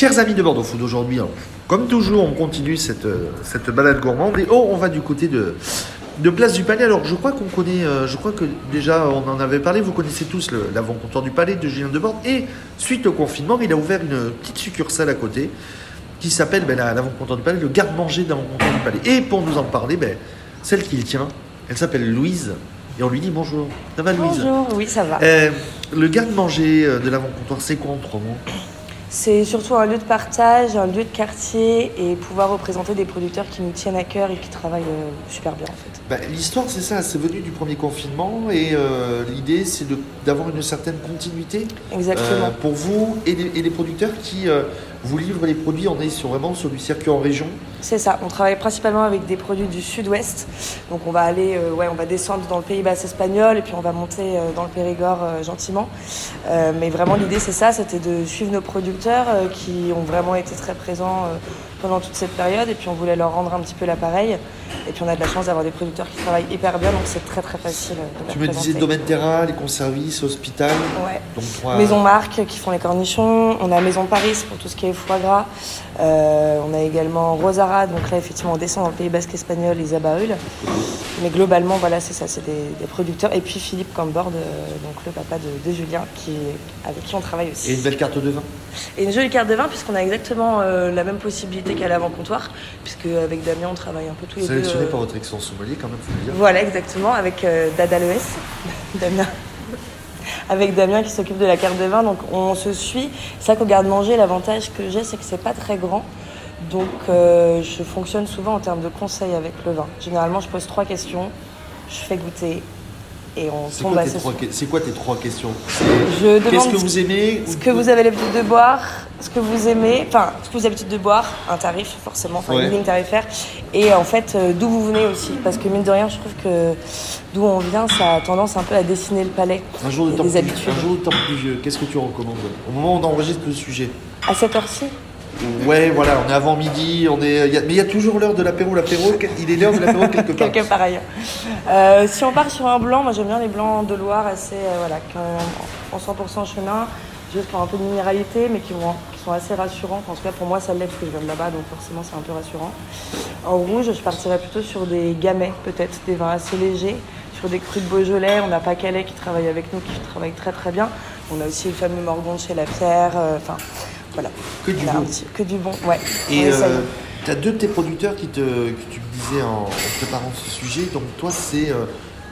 Chers amis de Bordeaux Food, aujourd'hui, hein, comme toujours, on continue cette, euh, cette balade gourmande. Et oh, on va du côté de, de Place du Palais. Alors, je crois qu'on connaît, euh, je crois que déjà, on en avait parlé, vous connaissez tous l'avant-comptoir du Palais de Julien Debordes. Et suite au confinement, il a ouvert une petite succursale à côté qui s'appelle ben, la- l'avant-comptoir du Palais, le garde-manger de l'avant-comptoir du Palais. Et pour nous en parler, ben, celle qui le tient, elle s'appelle Louise. Et on lui dit bonjour. Ça va, Louise Bonjour, oui, ça va. Euh, Le garde-manger de l'avant-comptoir, c'est quoi en trois mots C'est surtout un lieu de partage, un lieu de quartier et pouvoir représenter des producteurs qui nous tiennent à cœur et qui travaillent euh, super bien en fait. Bah, L'histoire, c'est ça, c'est venu du premier confinement et euh, l'idée, c'est d'avoir une certaine continuité Exactement. euh, pour vous et les, et les producteurs qui euh, vous livrent les produits. On est sur, vraiment sur du circuit en région. C'est ça, on travaille principalement avec des produits du sud-ouest. Donc on va aller, euh, ouais, on va descendre dans le Pays Basque espagnol et puis on va monter euh, dans le Périgord euh, gentiment. Mais vraiment l'idée c'est ça, c'était de suivre nos producteurs qui ont vraiment été très présents pendant toute cette période et puis on voulait leur rendre un petit peu l'appareil. Et puis on a de la chance d'avoir des producteurs qui travaillent hyper bien donc c'est très très facile de Tu me disais domaine terra, les conservices, hospital. Ouais. Donc Maison Marque qui font les cornichons, on a Maison Paris pour tout ce qui est foie gras, on a également Donc là effectivement on descend dans le Pays Basque espagnol, les. Mais globalement voilà c'est ça, c'est des, des producteurs. Et puis Philippe Cambord, euh, donc le papa de, de Julien, qui, avec qui on travaille aussi. Et une belle carte de vin. Et une jolie carte de vin puisqu'on a exactement euh, la même possibilité qu'à l'avant-comptoir, puisque avec Damien on travaille un peu tous les deux. Sélectionné euh, par votre excellence sommelier, quand même, faut le dire. voilà, exactement, avec euh, Dada Loes, Damien. Avec Damien qui s'occupe de la carte de vin, donc on se suit. C'est vrai qu'au garde-manger, l'avantage que j'ai, c'est que c'est pas très grand. Donc euh, je fonctionne souvent en termes de conseils avec le vin. Généralement, je pose trois questions, je fais goûter et on tombe quoi, que- c'est quoi tes trois questions Qu'est-ce que vous aimez ce que vous avez l'habitude de boire, ce que vous aimez, enfin, ce que vous avez l'habitude de boire, un tarif forcément, enfin Ouais. une ligne tarifaire, et en fait euh, d'où vous venez aussi, parce que mine de rien, je trouve que d'où on vient, ça a tendance un peu à dessiner le palais. un jour, de temps des plus, habitudes. un jour de temps plus vieux, qu'est-ce que tu recommandes? Au moment où on enregistre le sujet À cette heure-ci? Ouais, voilà, on est avant midi, on est. il y a- mais il y a toujours l'heure de l'apéro. L'apéro, il est l'heure de l'apéro quelque part. Quelque part ailleurs. Euh, si on part sur un blanc, moi j'aime bien les blancs de Loire assez, euh, voilà, qui ont- en 100% chenin, juste pour un peu de minéralité, mais qui, vont, qui sont assez rassurants. En tout cas, pour moi, ça l'est parce que je viens de là-bas, donc forcément, c'est un peu rassurant. En rouge, je partirais plutôt sur des gamets, peut-être, des vins assez légers, sur des crus de Beaujolais. On a pas Calais qui travaille avec nous, qui travaille très très bien. On a aussi le fameux Morgon de chez La Pierre. euh, Enfin, voilà. Que du bon. petit- que du bon, ouais. Et essaye. tu as deux de tes producteurs qui te, que tu me disais en, en préparant ce sujet. Donc, toi, c'est euh,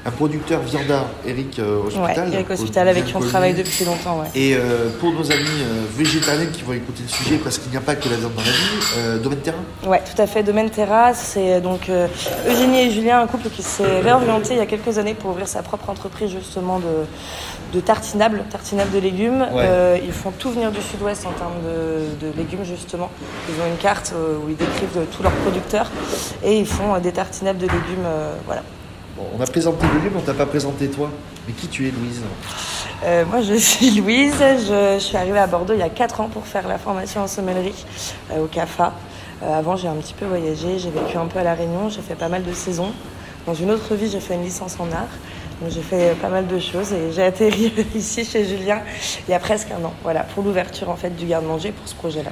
un producteur viandard, Eric euh, Hospital. Ouais, Eric au- Hospital, avec qui on travaille depuis longtemps, ouais. Et euh, pour nos amis euh, végétariens qui vont écouter le sujet, parce qu'il n'y a pas que la viande dans la vie, euh, Domaine Terrain Ouais, tout à fait. Domaine Terrasse, c'est donc euh, Eugénie et Julien, un couple qui s'est réorienté il y a quelques années pour ouvrir sa propre entreprise justement de, de tartinables, tartinables de légumes. Ouais. Ils font tout venir du sud-ouest en termes de, de légumes justement. Ils ont une carte où ils décrivent tous leurs producteurs et ils font des tartinables de légumes. voilà. On a présenté le mais on t'a pas présenté toi. Mais qui tu es, Louise Euh, moi, je suis Louise. Je, suis arrivée à Bordeaux il y a 4 ans pour faire la formation en sommellerie euh, au CAFA. Euh, avant, j'ai un petit peu voyagé. J'ai vécu un peu à La Réunion. J'ai fait pas mal de saisons. Dans une autre vie, j'ai fait une licence en art. Donc, j'ai fait pas mal de choses et j'ai atterri ici chez Julien il y a presque un an. Voilà, pour l'ouverture en fait du garde-manger pour ce projet-là.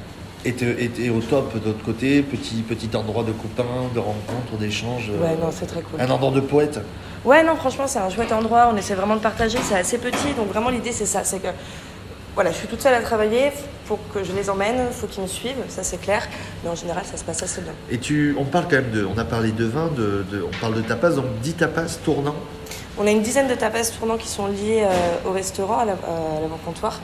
T'es au top de l'autre côté, petit, petit endroit de copains, de rencontres, d'échanges. euh, Ouais, non, c'est très cool. Un endroit de poète. Ouais, non, franchement, c'est un chouette endroit. On essaie vraiment de partager. C'est assez petit. Donc, vraiment, l'idée, c'est ça. C'est que, voilà, je suis toute seule à travailler. Faut que je les emmène. Faut qu'ils me suivent. Ça, c'est clair. Mais en général, ça se passe assez bien. Et tu, on parle quand même de, on a parlé de vin, de, de- on parle de tapas, donc 10 tapas tournants. On a une dizaine de tapas tournants qui sont liés euh, au restaurant, à la- à l'avant-comptoir,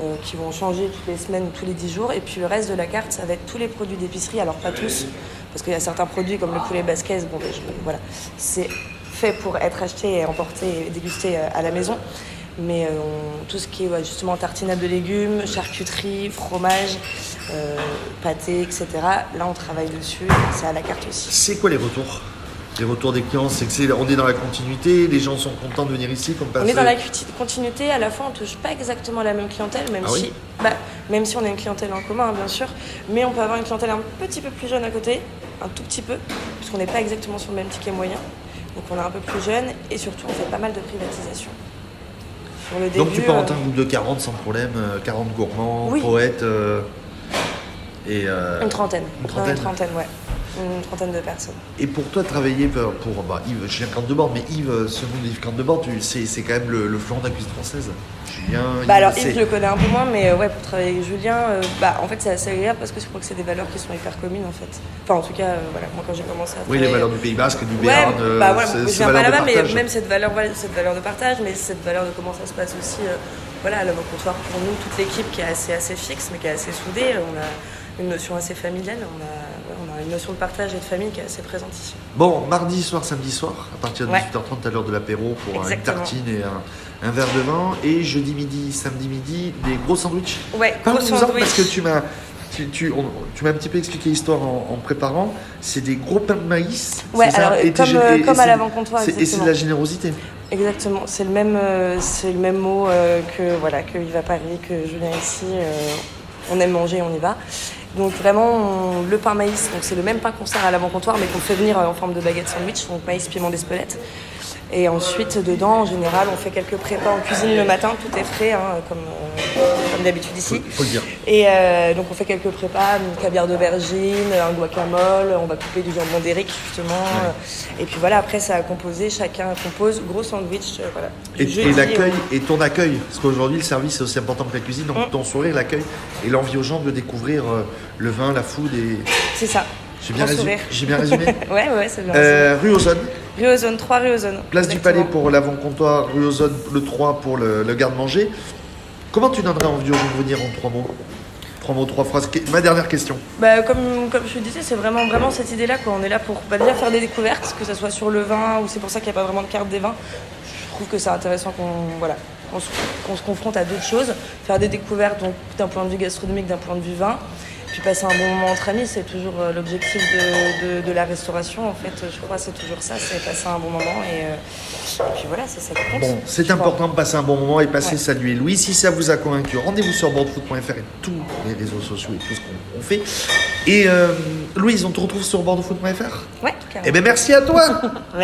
euh, qui vont changer toutes les semaines ou tous les 10 jours. Et puis, le reste de la carte, ça va être tous les produits d'épicerie. Alors, pas tous. Parce qu'il y a certains produits comme le poulet basquez. Bon, ben, voilà. C'est fait pour être acheté et emporté et dégusté euh, à la maison. Mais tout ce qui est justement tartinade de légumes, charcuterie, fromage, pâté, etc. Là, on travaille dessus. C'est à la carte aussi. C'est quoi les retours? Les retours des clients, c'est que c'est, on est dans la continuité, les gens sont contents de venir ici, comme On est dans la continuité, à la fois on touche pas exactement la même clientèle, même, Ah oui si, bah, même si on a une clientèle en commun, hein, bien sûr, mais on peut avoir une clientèle un petit peu plus jeune à côté, un tout petit peu, puisqu'on n'est pas exactement sur le même ticket moyen. Donc on est un peu plus jeune et surtout on fait pas mal de privatisation. Sur le Donc tu peux euh, rentrer un groupe de 40 sans problème, euh, 40 gourmands, Oui. poètes. euh, Et, euh, Une trentaine. Une trentaine. Une trentaine, ouais. Une trentaine de personnes. Et pour toi, travailler pour, pour bah, Yves, Julien Cantebord, mais Yves, ce nom d'Yves Cantebord, tu- c'est c'est quand même le, le fleuron de la cuisine française. Julien, Bah alors c'est- Yves, je le connais un peu moins, mais euh, ouais, pour travailler avec Julien, euh, bah en fait c'est assez agréable parce que je crois que c'est des valeurs qui sont hyper communes en fait. Enfin en tout cas, euh, voilà, moi quand j'ai commencé à Oui, travailler... les valeurs du Pays Basque, du Ouais, Béarn, euh, bah voilà, je viens pas là-bas, mais même cette valeur, voilà, cette valeur de partage, mais cette valeur de comment ça se passe aussi, euh, voilà, à l'avant comptoir pour nous, toute l'équipe qui est assez, assez fixe, mais qui est assez soudée, euh, on a une notion assez familiale, on a, on a une notion de partage et de famille qui est assez présente ici. Bon, mardi soir, samedi soir, à partir de Ouais. 18h30 à l'heure de l'apéro pour une Exactement. tartine et un, un verre de vin. Et jeudi midi, samedi midi, des gros sandwichs. Ouais, gros Parle-nous-en sandwich. parce que tu m'as tu, tu- m'as un petit peu expliqué l'histoire en, en préparant. C'est des gros pains de maïs. Ouais, c'est ça alors, Et comme, euh, et- et comme à l'avant-comptoir, Et c'est de la générosité. Exactement, c'est le même, euh, c'est le même mot euh, que voilà que à Paris, que Julien ici. euh, on aime manger, on y va. Donc vraiment, le pain maïs, donc c'est le même pain qu'on sert à l'avant-comptoir, mais qu'on fait venir euh, en forme de baguette sandwich, donc maïs, piment d'Espelette. Et ensuite, dedans, en général, on fait quelques prépas en cuisine le matin, tout est frais, hein, comme, euh, comme d'habitude ici. Faut le dire. Et euh, donc on fait quelques prépas, une caviar d'aubergine, un guacamole, on va couper du jambon d'Éric justement. Et puis voilà, après ça a composé, chacun compose, gros sandwich, euh, voilà. Et, l'accueil, et ton accueil, parce qu'aujourd'hui le service c'est aussi important que la cuisine, donc Mm. ton sourire, l'accueil et l'envie aux gens de découvrir euh, le vin, la food et. C'est ça. J'ai bien, résumé, j'ai bien résumé Ouais, ouais, c'est bien. Euh, Rue Ozone, Rue Ozone, 3 rue Ozone. place du. Palais pour l'avant-comptoir, rue Ozone le 3 pour le, le garde-manger. Comment tu donnerais envie aux gens de venir en trois mots Trois mots, trois phrases. Ma dernière question. Bah, comme, comme je le disais, c'est vraiment, cette idée-là. On est là pour faire des découvertes, que ce soit sur le vin ou c'est pour ça qu'il n'y a pas vraiment de carte des vins. Je trouve que c'est intéressant qu'on voilà, se, confronte à d'autres choses, faire des découvertes d'un point de vue gastronomique, d'un point de vue vin. Puis passer un bon moment entre amis, c'est toujours euh, l'objectif de, de- de la restauration. En fait, je crois que c'est toujours ça, c'est passer un bon moment. Et, euh, et puis voilà, c'est ça qui compte. Bon, c'est important de passer un bon moment et passer Ouais. saluer Louis. Si ça vous a convaincu, rendez-vous sur bordefoot.fr et tous les réseaux sociaux et tout ce qu'on on fait. Et euh, Louise, on te retrouve sur bordefoot.fr Ouais, carrément. Eh bien, merci à toi